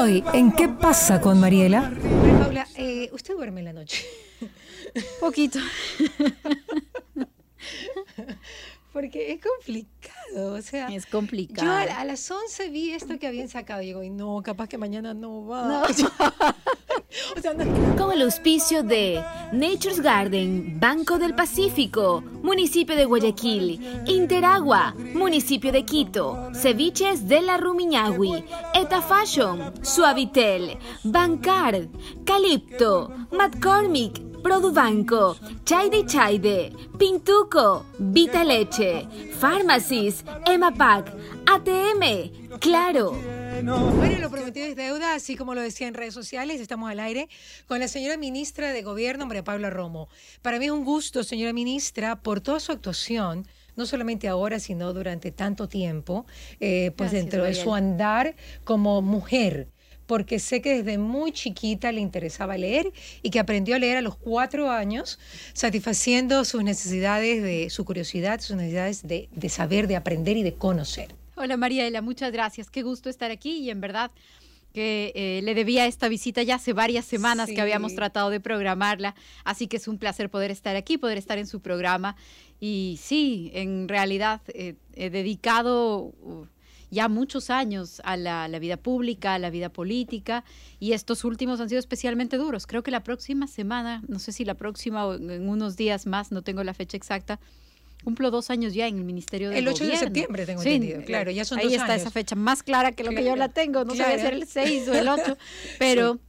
Hoy, ¿en qué pasa con Mariela? Paula, eh, ¿usted duerme en la noche? Poquito. Porque es complicado, o sea. Es complicado. Yo a, a las 11 vi esto que habían sacado y digo, y no, capaz que mañana no va. o sea, no. Con el auspicio de Nature's Garden, Banco del Pacífico, Municipio de Guayaquil, Interagua, Municipio de Quito, Ceviches de la Rumiñahui, Eta Fashion, Suavitel, Bancard, Calipto, McCormick, Produbanco, Chaide Chaide, Pintuco, Vita Leche, Pharmacies, Emapac, ATM, Claro. Bueno, lo prometido es deuda, así como lo decía en redes sociales, estamos al aire con la señora ministra de Gobierno, María Paula Romo. Para mí es un gusto, señora ministra, por toda su actuación no solamente ahora, sino durante tanto tiempo, eh, pues Gracias, dentro de su andar como mujer porque sé que desde muy chiquita le interesaba leer y que aprendió a leer a los cuatro años, satisfaciendo sus necesidades de su curiosidad, sus necesidades de, de saber, de aprender y de conocer. Hola Mariela, muchas gracias. Qué gusto estar aquí y en verdad que eh, le debía esta visita ya hace varias semanas sí. que habíamos tratado de programarla, así que es un placer poder estar aquí, poder estar en su programa y sí, en realidad eh, he dedicado... Uh, ya muchos años a la, la, vida pública, a la vida política, y estos últimos han sido especialmente duros. Creo que la próxima semana, no sé si la próxima o en unos días más, no tengo la fecha exacta, cumplo dos años ya en el Ministerio de El 8 Gobierno. de septiembre, tengo sí, entendido. Claro, ya son ahí dos está años. esa fecha más clara que lo claro. que yo la tengo. No claro. sabía ser el 6 o el 8, pero... Sí.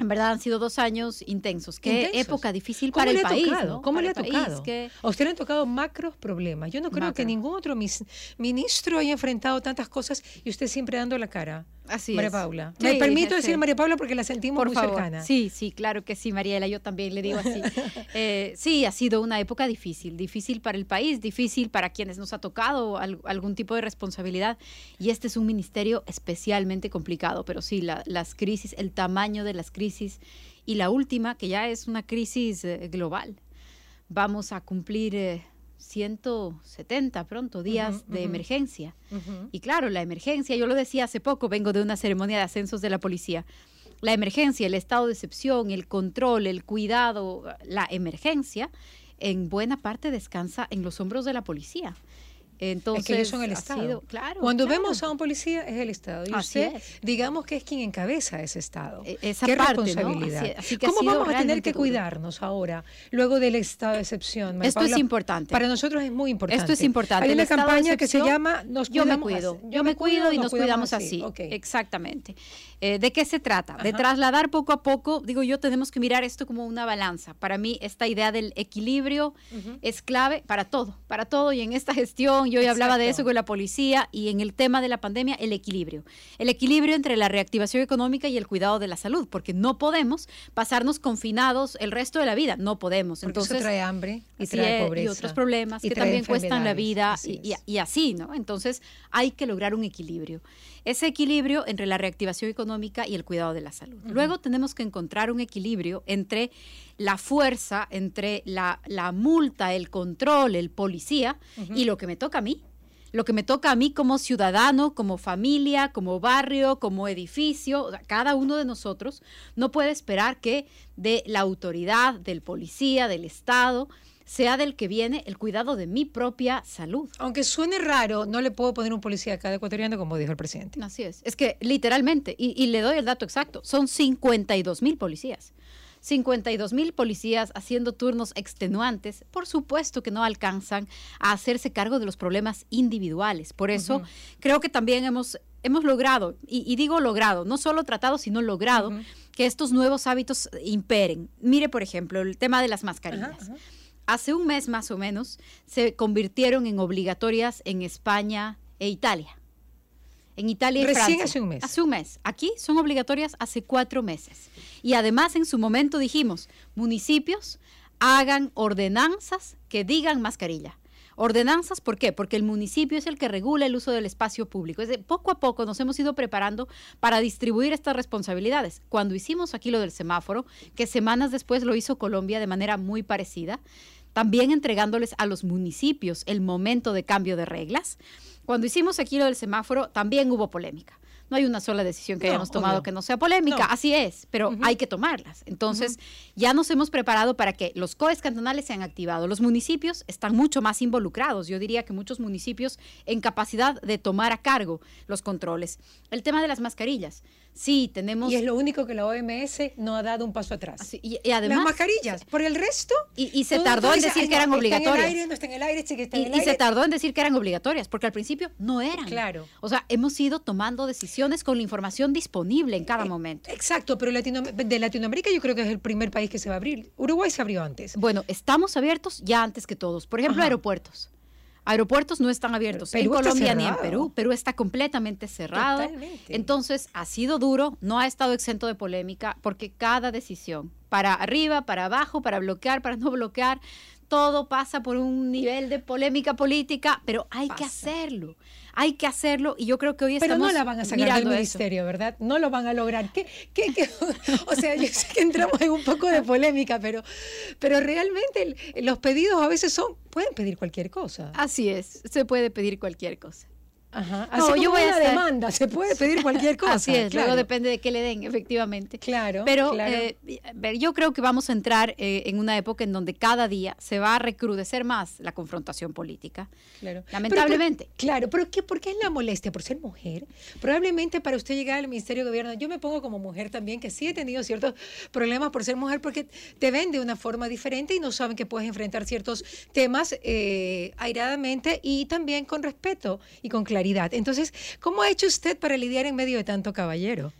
En verdad han sido dos años intensos. Qué intensos. época difícil para el país. ¿no? ¿Cómo para le ha tocado? Que... A usted le han tocado macros problemas. Yo no creo Macro. que ningún otro ministro haya enfrentado tantas cosas y usted siempre dando la cara. Así María es. Paula. Sí, Me permito decir María Paula porque la sentimos Por muy favor. cercana. Sí, sí, claro que sí, Mariela, yo también le digo así. eh, sí, ha sido una época difícil, difícil para el país, difícil para quienes nos ha tocado al, algún tipo de responsabilidad y este es un ministerio especialmente complicado, pero sí, la, las crisis, el tamaño de las crisis y la última, que ya es una crisis eh, global. Vamos a cumplir... Eh, 170 pronto días uh -huh, de uh -huh. emergencia. Uh -huh. Y claro, la emergencia, yo lo decía hace poco, vengo de una ceremonia de ascensos de la policía. La emergencia, el estado de excepción, el control, el cuidado, la emergencia, en buena parte descansa en los hombros de la policía. Entonces, es que ellos son el Estado. Sido, claro, Cuando claro. vemos a un policía es el Estado. Y así usted, es. digamos que es quien encabeza ese Estado. Esa ¿Qué parte, responsabilidad? ¿no? así, así que ¿Cómo vamos a tener que duro. cuidarnos ahora, luego del estado de excepción? María Esto Paula? es importante. Para nosotros es muy importante. Esto es importante. Hay una campaña que se llama Nos Yo me cuido. así. Yo, me cuido y nos, cuidamos, así. así. Okay. Exactamente. Eh, ¿De qué se trata? Ajá. De trasladar poco a poco, digo yo, tenemos que mirar esto como una balanza. Para mí, esta idea del equilibrio uh -huh. es clave para todo, para todo. Y en esta gestión, yo ya hablaba de eso con la policía y en el tema de la pandemia, el equilibrio. El equilibrio entre la reactivación económica y el cuidado de la salud, porque no podemos pasarnos confinados el resto de la vida. No podemos. Porque Entonces, eso trae hambre y trae es, pobreza. Y otros problemas y que también cuestan la vida así y, y, y así, ¿no? Entonces, hay que lograr un equilibrio. Ese equilibrio entre la reactivación económica y el cuidado de la salud. Uh -huh. Luego tenemos que encontrar un equilibrio entre la fuerza, entre la, la multa, el control, el policía uh -huh. y lo que me toca a mí. Lo que me toca a mí como ciudadano, como familia, como barrio, como edificio, cada uno de nosotros no puede esperar que de la autoridad, del policía, del Estado, sea del que viene el cuidado de mi propia salud. Aunque suene raro, no le puedo poner un policía a cada ecuatoriano, como dijo el presidente. Así es. Es que literalmente, y, y le doy el dato exacto, son 52 mil policías. 52 mil policías haciendo turnos extenuantes, por supuesto que no alcanzan a hacerse cargo de los problemas individuales. Por eso uh -huh. creo que también hemos, hemos logrado, y, y, digo logrado, no solo tratado, sino logrado, uh -huh. que estos nuevos hábitos imperen. Mire, por ejemplo, el tema de las mascarillas. Uh -huh. Hace un mes más o menos se convirtieron en obligatorias en España e Italia. En Italia y Recién Francia. hace un mes. Hace un mes. Aquí son obligatorias hace cuatro meses. Y además en su momento dijimos, municipios hagan ordenanzas que digan mascarilla. Ordenanzas, ¿por qué? Porque el municipio es el que regula el uso del espacio público. Es de, poco a poco nos hemos ido preparando para distribuir estas responsabilidades. Cuando hicimos aquí lo del semáforo, que semanas después lo hizo Colombia de manera muy parecida, también entregándoles a los municipios el momento de cambio de reglas. Cuando hicimos aquí lo del semáforo, también hubo polémica. No hay una sola decisión que No, hayamos tomado obvio. que no sea polémica, No. así es, pero hay que tomarlas. Entonces, ya nos hemos preparado para que los COEs cantonales se han activado. Los municipios están mucho más involucrados. Yo diría que muchos municipios en capacidad de tomar a cargo los controles. El tema de las mascarillas. Sí, tenemos... Y es lo único que la OMS no ha dado un paso atrás. así- y, y además... Las mascarillas. Por el resto. Y, y se tardó en decir "Ay, que eran no, Está en obligatorias. el aire, no está en el aire, está Y, en el y aire. se tardó en decir que eran obligatorias, porque al principio no eran. Claro. O sea, hemos ido tomando decisiones con la información disponible en Eh, cada momento. Exacto, pero Latino- de Latinoamérica yo creo que es el primer país que se va a abrir. Uruguay se abrió antes. Bueno, estamos abiertos ya antes que todos. Por ejemplo, Ajá. aeropuertos. Aeropuertos no están abiertos en Perú está Colombia ni en. Perú. Perú está completamente cerrado. Totalmente. Entonces, ha sido duro, no ha estado exento de polémica, porque cada decisión, para arriba, para abajo, para bloquear, para no bloquear, todo pasa por un nivel de polémica política, pero hay que hacerlo. Hay que hacerlo y yo creo que hoy Pero estamos no la van a sacar del eso. ministerio, ¿verdad? No lo van a lograr. ¿Qué, qué, qué? O sea, yo sé que entramos en un poco de polémica, pero, pero realmente los pedidos a veces son, pueden pedir cualquier cosa. Así es, se puede pedir cualquier cosa. Ajá. No, Así yo como voy a una estar- demanda, se puede pedir cualquier cosa. Así es, claro. luego depende de qué le den, efectivamente. Claro, Pero claro. eh, yo creo que vamos a entrar eh, en una época en donde cada día se va a recrudecer más la confrontación política. Claro. Lamentablemente. Pero por- claro, pero ¿qué, ¿por qué es la molestia? ¿Por ser mujer? Probablemente para usted llegar al Ministerio de Gobierno, yo me pongo como mujer también, que sí he tenido ciertos problemas por ser mujer, porque te ven de una forma diferente y no saben que puedes enfrentar ciertos temas eh, airadamente y también con respeto y con claridad. Entonces, ¿cómo ha hecho usted para lidiar en medio de tanto caballero?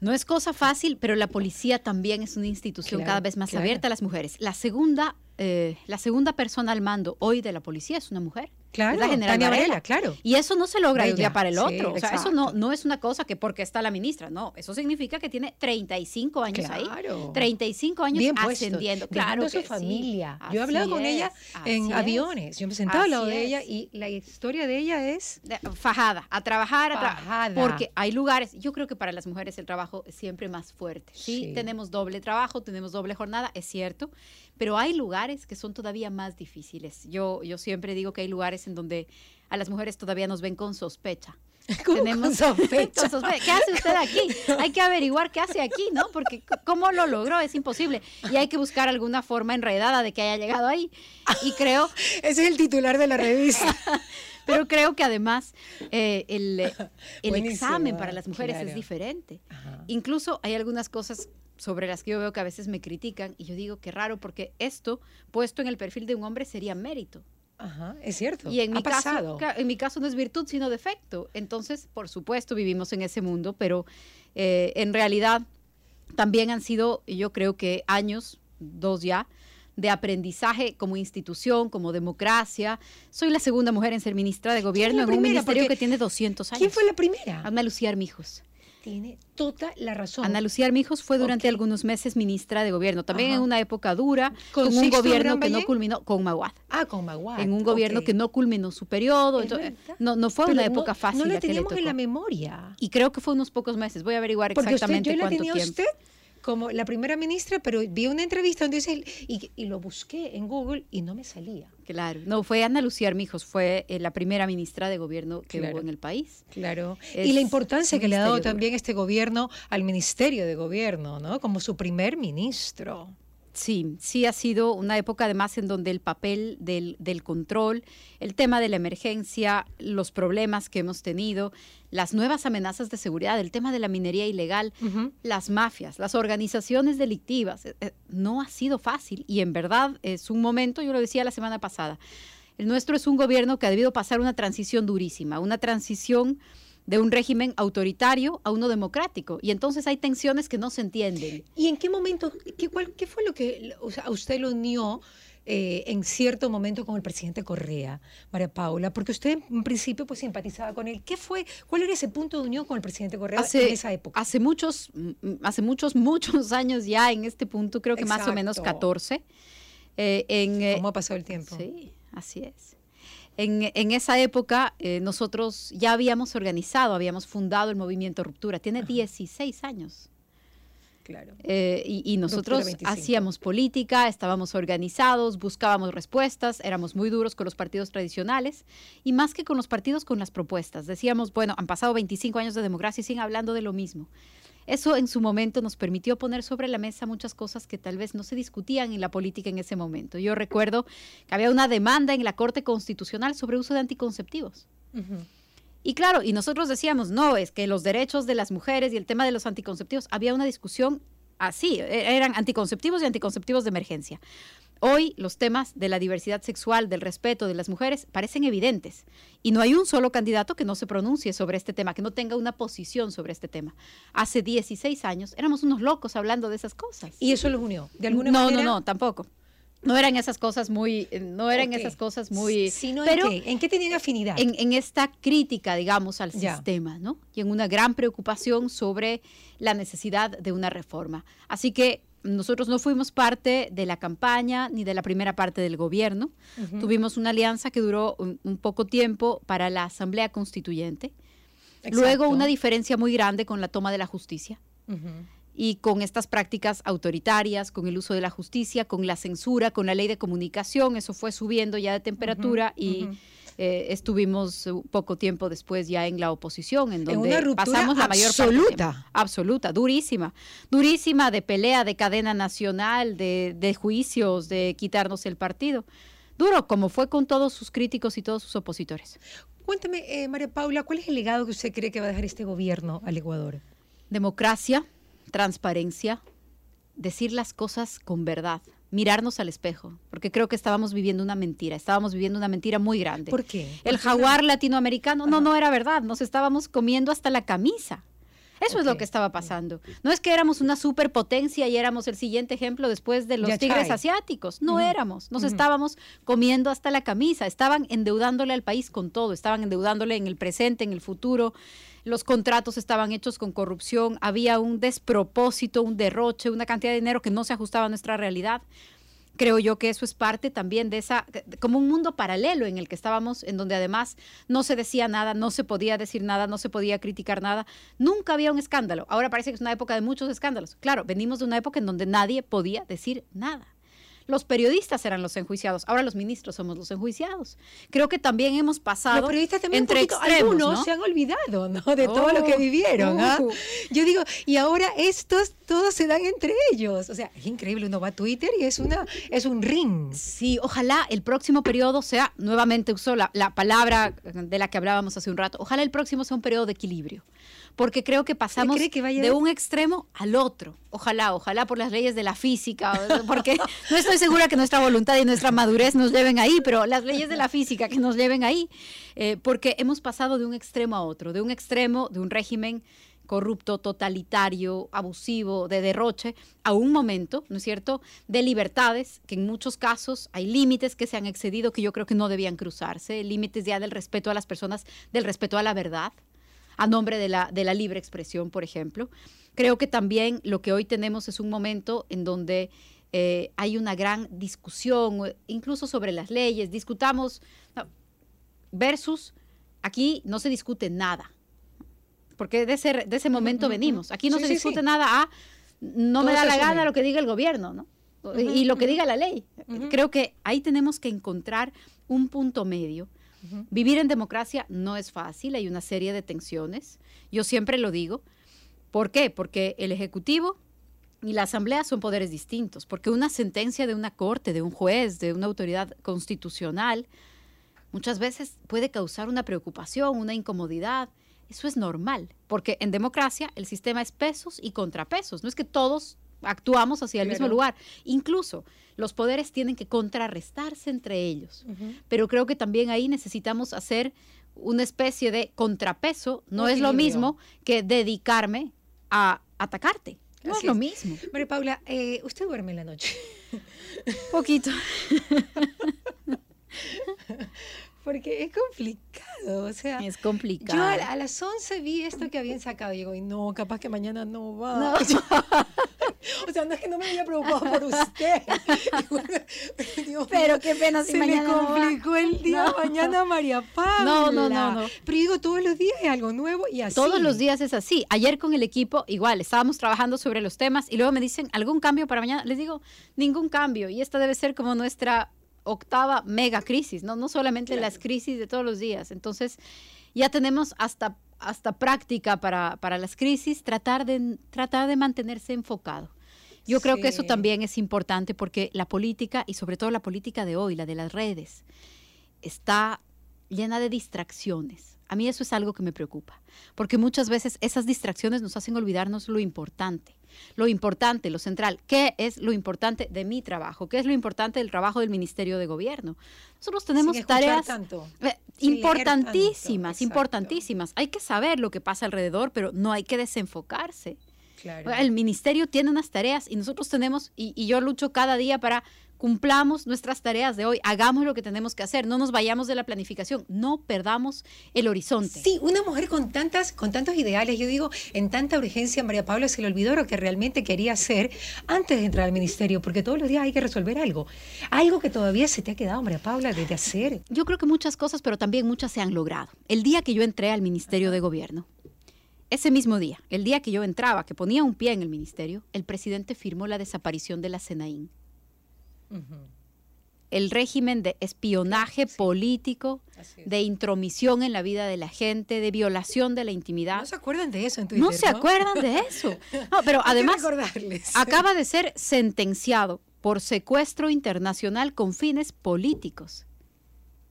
No es cosa fácil, pero la policía también es una institución Claro, cada vez más claro. abierta a las mujeres. La segunda, eh, la segunda persona al mando hoy de la policía es una mujer. Claro, es la general Tania Varela. Claro. Y eso no se logra de un día para el sí, otro. o sea, eso no, no es una cosa que porque está la ministra, no. Eso significa que tiene 35 años ahí. Claro. 35 años Bien puesto, ascendiendo. dejando Claro su que sí. familia. Yo he hablado con ella en es. aviones. Yo me sentaba al lado de ella y la historia de ella es Fajada, a trabajar, a tra- Fajada. porque hay lugares, yo creo que para las mujeres el trabajo es siempre más fuerte. Sí, Sí. tenemos doble trabajo, tenemos doble jornada, es cierto, pero hay lugares que son todavía más difíciles. Yo, yo siempre digo que hay lugares en donde a las mujeres todavía nos ven con sospecha. ¿Cómo con sospecha? con sospecha. ¿Qué hace usted aquí? Hay que averiguar qué hace aquí, ¿no? Porque cómo lo logró es imposible. Y hay que buscar alguna forma enredada de que haya llegado ahí. Y creo Ese es el titular de la revista. pero creo que además eh, el, eh, el examen para las mujeres claro. es diferente. Ajá. Incluso hay algunas cosas sobre las que yo veo que a veces me critican y yo digo que raro porque esto puesto en el perfil de un hombre sería mérito. Ajá, es cierto. Y en ha mi, caso, en mi caso no es virtud sino defecto. Entonces, por supuesto, vivimos en ese mundo, pero eh, en realidad también han sido, yo creo que años, dos ya, de aprendizaje como institución, como democracia. Soy la segunda mujer en ser ministra de gobierno en un ministerio que tiene 200 años. ¿Quién fue la primera? Ana Lucía Armijos. Tiene toda la razón. Ana Lucía Armijos fue durante algunos meses ministra de gobierno, también Ajá. en una época dura, ¿Con con, un gobierno que no culminó, con Maguad ah, con Maguad. en un gobierno que no culminó su periodo. Entonces, no, no fue Pero una no- época fácil No la la que le teníamos en la memoria. Y creo que fue unos pocos meses. Voy a averiguar Porque usted, exactamente yo la cuánto tenía a tiempo. usted como la primera ministra, pero vi una entrevista donde dice, y, y lo busqué en Google y no me salía. Claro. No, fue Ana Lucía Armijos, fue eh, la primera ministra de gobierno que Claro. hubo en el país. Claro. Es y la importancia que le ha dado también este gobierno al Ministerio de Gobierno, ¿no? Como su primer ministro. Sí, sí ha sido una época además en donde el papel del, del control, el tema de la emergencia, los problemas que hemos tenido, las nuevas amenazas de seguridad, el tema de la minería ilegal, las mafias, las organizaciones delictivas, eh, eh, no ha sido fácil. Y en verdad es un momento, yo lo decía la semana pasada, el nuestro es un gobierno que ha debido pasar una transición durísima, una transición de un régimen autoritario a uno democrático y entonces hay tensiones que no se entienden. ¿Y en qué momento, qué, cuál- qué fue lo que o sea, usted lo unió eh, en cierto momento con el presidente Correa, María Paula? Porque usted en principio pues simpatizaba con él. ¿Qué fue, cuál era ese punto de unión con el presidente Correa en esa época? Hace muchos, mm, hace muchos, muchos años ya en este punto, creo que más o menos Exacto. 14. eh, en, eh, ¿Cómo ha pasado el tiempo? Sí, así es. En, en esa época eh, nosotros ya habíamos organizado, habíamos fundado el movimiento Ruptura. Tiene 16 años. Claro. Eh, y, nosotros hacíamos política, estábamos organizados, buscábamos respuestas, éramos muy duros con los partidos tradicionales y más que con los partidos, con las propuestas. Decíamos, bueno, han pasado 25 años de democracia y siguen hablando de lo mismo. Eso en su momento nos permitió poner sobre la mesa muchas cosas que tal vez no se discutían en la política en ese momento. Yo recuerdo que había una demanda en la Corte Constitucional sobre uso de anticonceptivos. Y claro, y nosotros decíamos, no, es que los derechos de las mujeres y el tema de los anticonceptivos, había una discusión así, e-, eran anticonceptivos y anticonceptivos de emergencia. Hoy los temas de la diversidad sexual, del respeto de las mujeres, parecen evidentes. Y no hay un solo candidato que no se pronuncie sobre este tema, que no tenga una posición sobre este tema. Hace 16 años éramos unos locos hablando de esas cosas. ¿Y eso los unió? ¿De alguna manera? No, no, no, tampoco no eran esas cosas muy, eh, no eran esas cosas muy, Sino pero ¿en qué? ¿En qué tenían afinidad? En, esta crítica, digamos, al sistema, ¿no? Y en una gran preocupación sobre la necesidad de una reforma. Así que nosotros no fuimos parte de la campaña ni de la primera parte del gobierno. Tuvimos una alianza que duró un, poco tiempo para la Asamblea Constituyente. Luego una diferencia muy grande con la toma de la justicia. Y con estas prácticas autoritarias, con el uso de la justicia, con la censura, con la ley de comunicación, eso fue subiendo ya de temperatura y eh, estuvimos poco tiempo después ya en la oposición, en donde pasamos la mayor absoluta. parte. Absoluta, durísima, durísima de pelea, de cadena nacional, de, de juicios, de quitarnos el partido. Duro, como fue con todos sus críticos y todos sus opositores. Cuéntame, eh, María Paula, ¿cuál es el legado que usted cree que va a dejar este gobierno al Ecuador? Democracia, transparencia, decir las cosas con verdad, mirarnos al espejo, porque creo que estábamos viviendo una mentira, estábamos viviendo una mentira muy grande. ¿Por qué? el jaguar latinoamericano, no, no era verdad, nos estábamos comiendo hasta la camisa. Eso es lo que estaba pasando. No es que éramos una superpotencia y éramos el siguiente ejemplo después de los tigres asiáticos. No éramos. Nos estábamos comiendo hasta la camisa. Estaban endeudándole al país con todo. Estaban endeudándole en el presente, en el futuro los contratos estaban hechos con corrupción, había un despropósito, un derroche, una cantidad de dinero que no se ajustaba a nuestra realidad. Creo yo que eso es parte también de esa, como un mundo paralelo en el que estábamos, en donde además no se decía nada, no se podía decir nada, no se podía criticar nada. Nunca había un escándalo. Ahora parece que es una época de muchos escándalos. Claro, venimos de una época en donde nadie podía decir nada los periodistas eran los enjuiciados, ahora los ministros somos los enjuiciados. Creo que también hemos pasado los periodistas también entre un extremos, algunos se han olvidado, ¿no? De todo lo que oh, vivieron, ¿ah? uh. Yo digo, y ahora estos todos se dan entre ellos. O sea, es increíble, uno va a Twitter y es una es un ring. Sí, ojalá el próximo periodo sea, nuevamente usó la, la palabra de la que hablábamos hace un rato, ojalá el próximo sea un periodo de equilibrio porque creo que pasamos de un extremo al otro. Ojalá, ojalá por las leyes de la física, porque no estoy segura que nuestra voluntad y nuestra madurez nos lleven ahí, pero las leyes de la física que nos lleven ahí, eh, porque hemos pasado de un extremo a otro, de un extremo de un régimen corrupto, totalitario, abusivo, de derroche, a un momento, ¿no es cierto?, de libertades, que en muchos casos hay límites que se han excedido que yo creo que no debían cruzarse, límites ya del respeto a las personas, del respeto a la verdad, a nombre de la, de la libre expresión, por ejemplo. Creo que también lo que hoy tenemos es un momento en donde eh, hay una gran discusión, incluso sobre las leyes, discutamos, versus aquí no se discute nada, porque de ese, de ese momento venimos. Aquí no se discute nada a, no me da la gana lo que diga el gobierno, ¿no? y lo que diga la ley. Creo que ahí tenemos que encontrar un punto medio Vivir en democracia no es fácil, hay una serie de tensiones. Yo siempre lo digo. ¿Por qué? Porque el Ejecutivo y la Asamblea son poderes distintos, porque una sentencia de una corte, de un juez, de una autoridad constitucional, muchas veces puede causar una preocupación, una incomodidad. Eso es normal, porque en democracia el sistema es pesos y contrapesos. No es que todos actuamos hacia el mismo lugar. Incluso los poderes tienen que contrarrestarse entre ellos. Pero creo que también ahí necesitamos hacer una especie de contrapeso. No es lo mismo que dedicarme a atacarte. No es lo mismo. María Paula, eh, ¿usted duerme en la noche? Poquito. Porque es complicado, o sea. Es complicado. Yo a, las 11 vi esto que habían sacado y digo, y no, capaz que mañana no va. O sea, no es que no me había preocupado por usted. pero qué pena si se mañana le complicó el día mañana María Pablo. No, no, no, no. Pero digo, todos los días es algo nuevo y así. Todos los días es así. Ayer con el equipo, igual, estábamos trabajando sobre los temas y luego me dicen, ¿algún cambio para mañana? Les digo, ningún cambio. Y esta debe ser como nuestra octava mega crisis, ¿no? No solamente las crisis de todos los días. Entonces, ya tenemos hasta, hasta práctica para, para las crisis, tratar de, tratar de mantenerse enfocado. Yo creo que eso también es importante porque la política, y sobre todo la política de hoy, la de las redes, está llena de distracciones. A mí eso es algo que me preocupa, porque muchas veces esas distracciones nos hacen olvidarnos lo importante. Lo importante, lo central, ¿qué es lo importante de mi trabajo? ¿Qué es lo importante del trabajo del Ministerio de Gobierno? Nosotros tenemos tareas eh, importantísimas, importantísimas. Hay que saber lo que pasa alrededor, pero no hay que desenfocarse. El ministerio tiene unas tareas y nosotros tenemos, y, yo lucho cada día para cumplamos nuestras tareas de hoy, hagamos lo que tenemos que hacer, no nos vayamos de la planificación, no perdamos el horizonte. Sí, una mujer con tantas, con tantos ideales, yo digo, en tanta urgencia, María Paula se le olvidó lo que realmente quería hacer antes de entrar al ministerio, porque todos los días hay que resolver algo. Algo que todavía se te ha quedado, María Paula, de hacer. Yo creo que muchas cosas, pero también muchas se han logrado. El día que yo entré al Ministerio de Gobierno, ese mismo día, el día que yo entraba, que ponía un pie en el ministerio, el presidente firmó la desaparición de la Senaín. El régimen de espionaje político, de intromisión en la vida de la gente, de violación de la intimidad. No se acuerdan de eso en Twitter, No se acuerdan de eso. No, pero además acaba de ser sentenciado por secuestro internacional con fines políticos.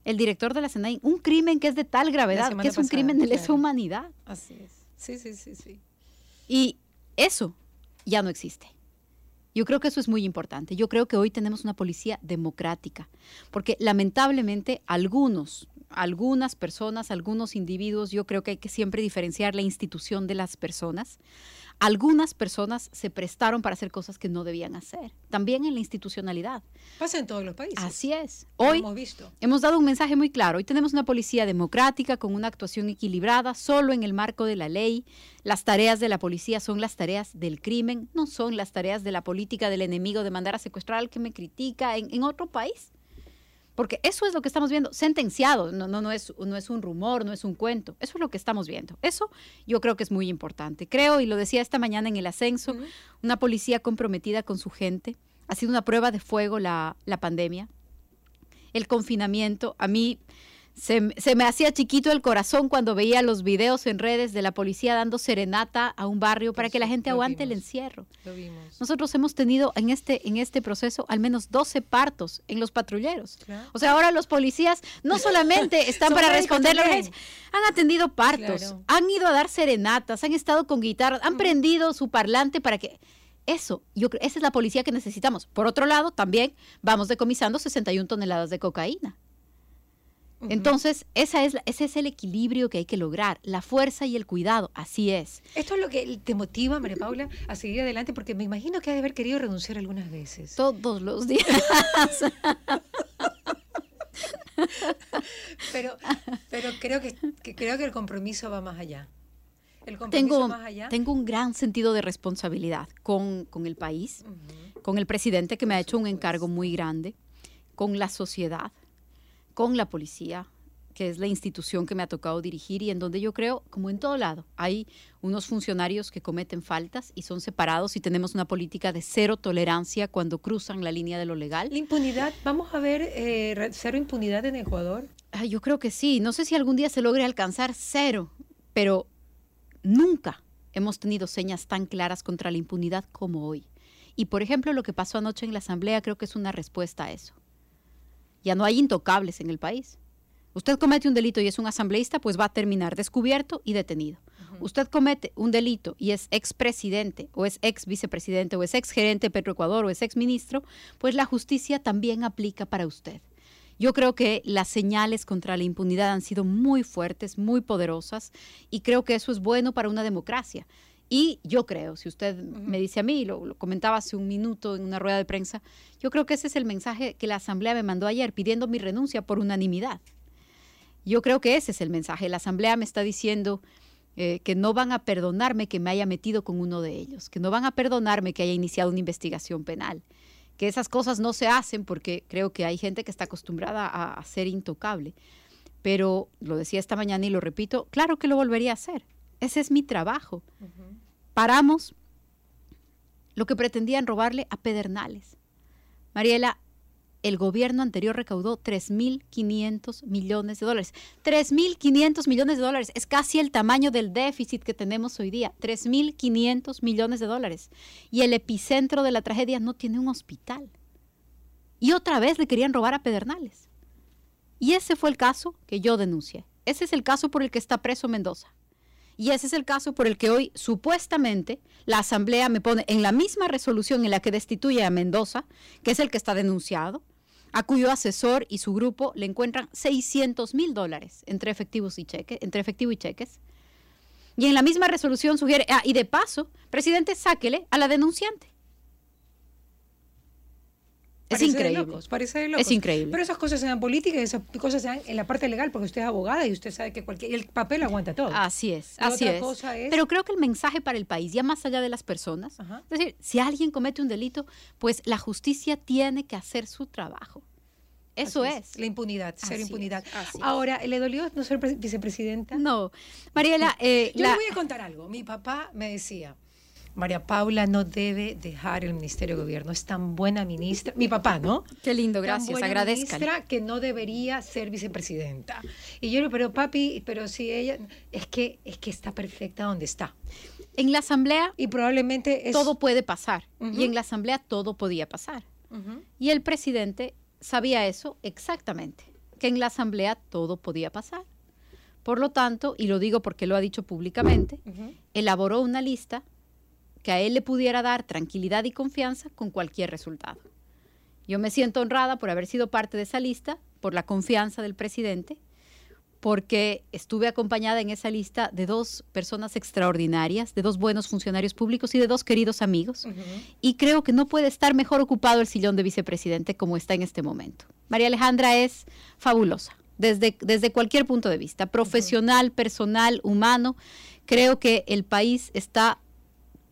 El director de la Senaín, un crimen que es de tal gravedad, que es un crimen de lesa humanidad. Así es. Sí, sí, sí, sí. Y eso ya no existe. Yo creo que eso es muy importante. Yo creo que hoy tenemos una policía democrática, porque lamentablemente algunos, algunas personas, algunos individuos, yo creo que hay que siempre diferenciar la institución de las personas algunas personas se prestaron para hacer cosas que no debían hacer, también en la institucionalidad. Pasa en todos los países. Así es. Hoy hemos, visto. hemos dado un mensaje muy claro. Hoy tenemos una policía democrática con una actuación equilibrada, solo en el marco de la ley. Las tareas de la policía son las tareas del crimen, no son las tareas de la política del enemigo de mandar a secuestrar al que me critica en, en otro país. Porque eso es lo que estamos viendo, sentenciado, no, no, no, es, no es un rumor, no es un cuento, eso es lo que estamos viendo. Eso yo creo que es muy importante. Creo, y lo decía esta mañana en el ascenso, una policía comprometida con su gente. Ha sido una prueba de fuego la, la pandemia. El confinamiento, a mí se, me hacía chiquito el corazón cuando veía los videos en redes de la policía dando serenata a un barrio para que la gente aguante el encierro. Nosotros hemos tenido en este, en este proceso al menos 12 partos en los patrulleros. O sea, ahora los policías no solamente están para responder han atendido partos, han ido a dar serenatas, han estado con guitarras, han prendido su parlante para que... Eso, yo creo, esa es la policía que necesitamos. Por otro lado, también vamos decomisando 61 toneladas de cocaína. Entonces, esa es, ese es el equilibrio que hay que lograr, la fuerza y el cuidado, así es. Esto es lo que te motiva, María Paula, a seguir adelante, porque me imagino que has de haber querido renunciar algunas veces. Todos los días. pero, pero creo que, creo que el compromiso va más allá. El compromiso tengo, más allá. tengo un gran sentido de responsabilidad con, el país, con el presidente que me ha hecho un encargo muy grande, con la sociedad con la policía, que es la institución que me ha tocado dirigir y en donde yo creo, como en todo lado, hay unos funcionarios que cometen faltas y son separados y tenemos una política de cero tolerancia cuando cruzan la línea de lo legal. La impunidad, ¿vamos a ver eh, cero impunidad en Ecuador? yo creo que sí. No sé si algún día se logre alcanzar cero, pero nunca hemos tenido señas tan claras contra la impunidad como hoy. Y por ejemplo, lo que pasó anoche en la Asamblea creo que es una respuesta a eso. Ya no hay intocables en el país. Usted comete un delito y es un asambleísta, pues va a terminar descubierto y detenido. Usted comete un delito y es expresidente o es ex vicepresidente o es ex gerente de Petroecuador o es ex ministro, pues la justicia también aplica para usted. Yo creo que las señales contra la impunidad han sido muy fuertes, muy poderosas y creo que eso es bueno para una democracia. Y yo creo, si usted me dice a mí, lo, comentaba hace un minuto en una rueda de prensa, yo creo que ese es el mensaje que la Asamblea me mandó ayer pidiendo mi renuncia por unanimidad. Yo creo que ese es el mensaje. La Asamblea me está diciendo, eh, que no van a perdonarme que me haya metido con uno de ellos, que no van a perdonarme que haya iniciado una investigación penal, que esas cosas no se hacen porque creo que hay gente que está acostumbrada a, ser intocable. Pero lo decía esta mañana y lo repito, claro que lo volvería a hacer. Ese es mi trabajo. Paramos lo que pretendían robarle a Pedernales. Mariela, el gobierno anterior recaudó 3.500 millones de dólares. 3.500 millones de dólares es casi el tamaño del déficit que tenemos hoy día. 3.500 millones de dólares. Y el epicentro de la tragedia no tiene un hospital. Y otra vez le querían robar a Pedernales. Y ese fue el caso que yo denuncié. Ese es el caso por el que está preso Mendoza. Y ese es el caso por el que hoy supuestamente la Asamblea me pone en la misma resolución en la que destituye a Mendoza, que es el que está denunciado, a cuyo asesor y su grupo le encuentran 600 mil dólares entre, efectivos y cheques, entre efectivo y cheques. Y en la misma resolución sugiere, ah, y de paso, presidente, sáquele a la denunciante. Es increíble. parece Es increíble. Pero esas cosas sean políticas y esas cosas sean en la parte legal, porque usted es abogada y usted sabe que cualquier, el papel aguanta todo. Así es, así es. Pero creo que el mensaje para el país, ya más allá de las personas, es decir, si alguien comete un delito, pues la justicia tiene que hacer su trabajo. Eso es. La impunidad, ser impunidad. Ahora, ¿le dolió no ser vicepresidenta? No. Mariela, eh, yo le voy a contar algo. Mi papá me decía, María Paula no debe dejar el Ministerio de Gobierno. Es tan buena ministra. Mi papá, ¿no? Qué lindo, gracias. Tan ministra que no debería ser vicepresidenta. Y yo le pero papi, pero si ella, es que, es que está perfecta donde está. En la asamblea. Y probablemente todo puede pasar. Y en la asamblea todo podía pasar. Y el presidente sabía eso exactamente, que en la asamblea todo podía pasar. Por lo tanto, y lo digo porque lo ha dicho públicamente, elaboró una lista que a él le pudiera dar tranquilidad y confianza con cualquier resultado. Yo me siento honrada por haber sido parte de esa lista, por la confianza del presidente, porque estuve acompañada en esa lista de dos personas extraordinarias, de dos buenos funcionarios públicos y de dos queridos amigos. Y creo que no puede estar mejor ocupado el sillón de vicepresidente como está en este momento. María Alejandra es fabulosa, desde, desde cualquier punto de vista, profesional, personal, humano. Creo que el país está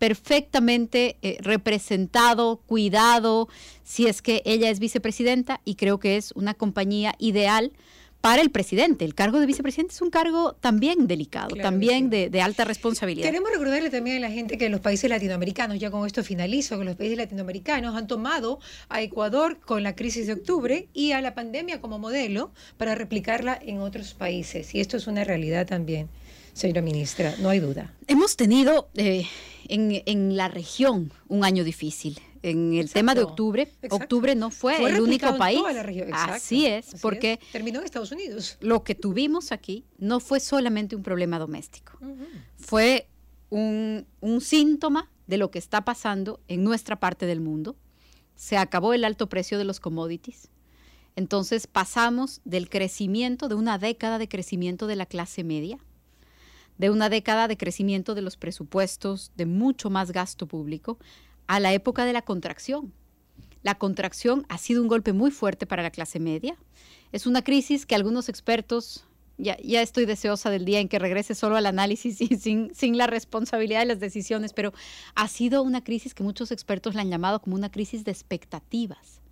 perfectamente eh, representado, cuidado, si es que ella es vicepresidenta y creo que es una compañía ideal para el presidente. El cargo de vicepresidente es un cargo también delicado, también de, alta responsabilidad. Queremos recordarle también a la gente que los países latinoamericanos, ya con esto finalizo, que los países latinoamericanos han tomado a Ecuador con la crisis de octubre y a la pandemia como modelo para replicarla en otros países. Y esto es una realidad también señora ministra, no hay duda. Hemos tenido eh, en, la región un año difícil. En el tema de octubre, octubre no fue, el único país. Así es, porque terminó en Estados Unidos. Lo que tuvimos aquí no fue solamente un problema doméstico, fue un, un síntoma de lo que está pasando en nuestra parte del mundo. Se acabó el alto precio de los commodities. Entonces pasamos del crecimiento, de una década de crecimiento de la clase media, de una década de crecimiento de los presupuestos, de mucho más gasto público, a la época de la contracción. La contracción ha sido un golpe muy fuerte para la clase media. Es una crisis que algunos expertos, ya, ya estoy deseosa del día en que regrese solo al análisis y sin, sin la responsabilidad de las decisiones, pero ha sido una crisis que muchos expertos la han llamado como una crisis de expectativas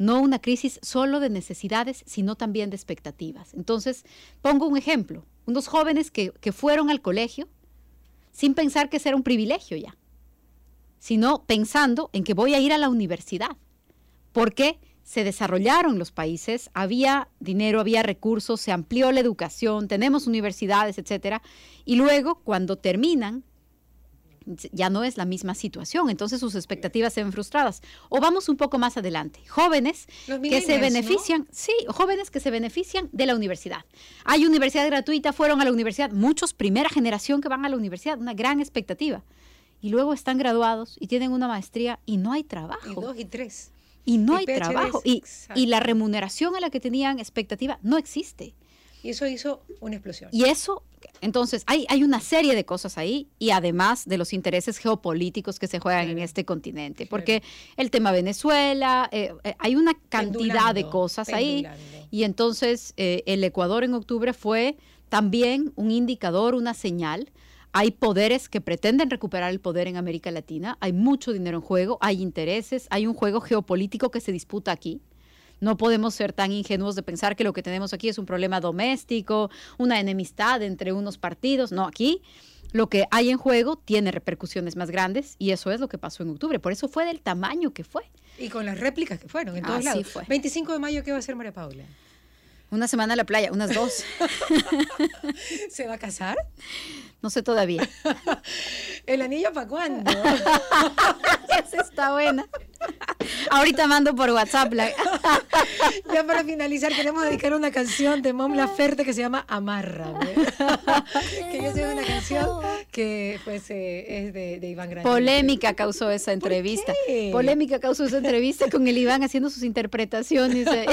no una crisis solo de necesidades, sino también de expectativas. Entonces, pongo un ejemplo, unos jóvenes que, fueron al colegio sin pensar que ese era un privilegio ya, sino pensando en que voy a ir a la universidad, porque se desarrollaron los países, había dinero, había recursos, se amplió la educación, tenemos universidades, etcétera, y luego cuando terminan ya no es la misma situación, entonces sus expectativas se ven frustradas. O vamos un poco más adelante, jóvenes que se benefician, sí, jóvenes que se benefician de la universidad. Hay universidad gratuita, fueron a la universidad, muchos primera generación que van a la universidad, una gran expectativa. Y luego están graduados y tienen una maestría y no hay trabajo. Y dos y tres. Y no hay trabajo. Y, y la remuneración a la que tenían expectativa no existe. Y eso hizo una explosión. Y eso, entonces, hay, hay una serie de cosas ahí y además de los intereses geopolíticos que se juegan en este continente, porque el tema Venezuela, eh, eh, hay una cantidad de cosas ahí. Y entonces eh, el Ecuador en octubre fue también un indicador, una señal. Hay poderes que pretenden recuperar el poder en América Latina, hay mucho dinero en juego, hay intereses, hay un juego geopolítico que se disputa aquí. No podemos ser tan ingenuos de pensar que lo que tenemos aquí es un problema doméstico, una enemistad entre unos partidos. No, aquí lo que hay en juego tiene repercusiones más grandes y eso es lo que pasó en octubre. Por eso fue del tamaño que fue. Y con las réplicas que fueron en todos Así lados. fue. 25 de mayo, ¿qué va a hacer María Paula? Una semana a la playa, unas dos. ¿Se va a casar? No sé todavía. ¿El anillo para cuándo? Esa está buena. Ahorita mando por WhatsApp. la- ya para finalizar, queremos dedicar una canción de Mom Laferte que se llama Amárrame. que yo sé una canción que pues, eh, es de, de Iván Granillo. Polémica causó esa entrevista. Polémica causó esa entrevista con el Iván haciendo sus interpretaciones. eh.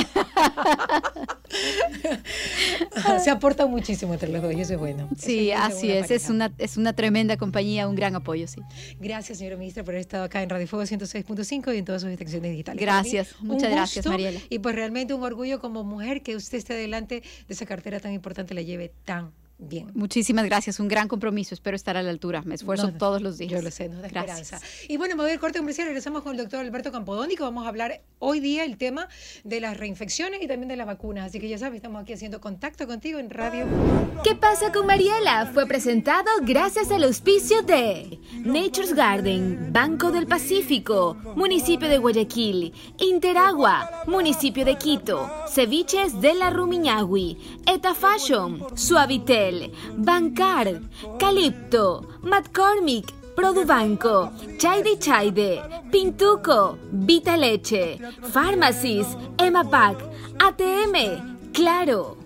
Se aporta muchísimo entre los dos y eso es bueno. Eso Sí, es así es. Es una, es una tremenda compañía, un gran apoyo, sí. Gracias, señora ministra, por haber estado acá en Radio Fuego 106.5 y en todas sus extensiones digitales. Gracias, mí, muchas gracias, gusto Mariela. Y pues realmente un orgullo como mujer que usted esté adelante de esa cartera tan importante, la lleve tan bien. Muchísimas gracias. Un gran compromiso. Espero estar a la altura. Me esfuerzo No, no, todos los días. Yo lo sé, nos da Gracias. esperanza. Y bueno, me voy al corte comercial. Regresamos con el doctor Alberto Campodónico. Vamos a hablar hoy día el tema de las reinfecciones y también de las vacunas. Así que ya sabes, estamos aquí haciendo contacto contigo en Radio. ¿Qué pasa con Mariela? Fue presentado gracias al auspicio de Nature's Garden, Banco del Pacífico, Municipio de Guayaquil, Interagua, Municipio de Quito, Ceviches de la Rumiñahui, Eta Fashion, Suavitel, Bancar, Calipto, McCormick, Produbanco, Chaide Chaide, Pintuco, Vita Leche, Pharmacies, Emapac, ATM, Claro.